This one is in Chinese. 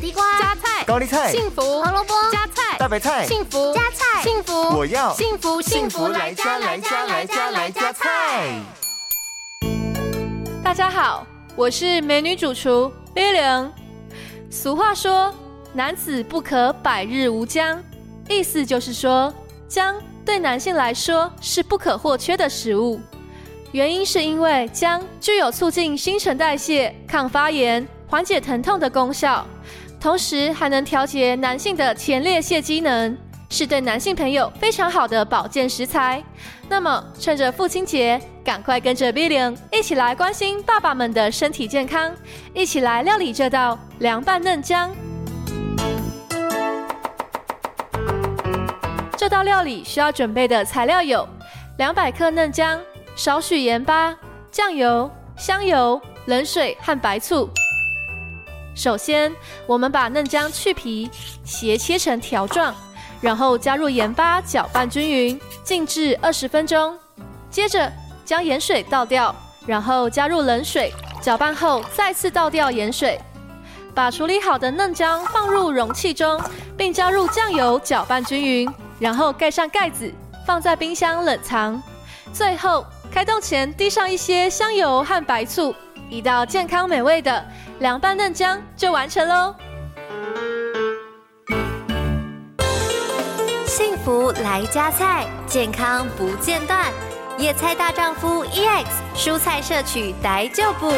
地瓜、加菜、高丽菜、幸福、胡萝卜、加菜、大白菜、幸福、加菜、幸福，我要幸福幸福来加来加来加来加菜。大家好，我是美女主厨 Lilian。俗话说，男子不可百日无姜，意思就是说，姜对男性来说是不可或缺的食物。原因是因为姜具有促进新陈代谢、抗发炎、缓解疼痛的功效，同时还能调节男性的前列腺机能，是对男性朋友非常好的保健食材。那么，趁着父亲节，赶快跟着 Billion 一起来关心爸爸们的身体健康，一起来料理这道凉拌嫩姜。这道料理需要准备的材料有两百克嫩姜。少许盐巴、酱油、香油、冷水和白醋。首先，我们把嫩姜去皮，斜切成条状，然后加入盐巴搅拌均匀，静置二十分钟。接着将盐水倒掉，然后加入冷水搅拌后，再次倒掉盐水。把处理好的嫩姜放入容器中，并加入酱油搅拌均匀，然后盖上盖子，放在冰箱冷藏。最后。开动前滴上一些香油和白醋，一道健康美味的凉拌嫩姜就完成喽！幸福来加菜，健康不间断。野菜大丈夫 EX，蔬菜摄取逮就补。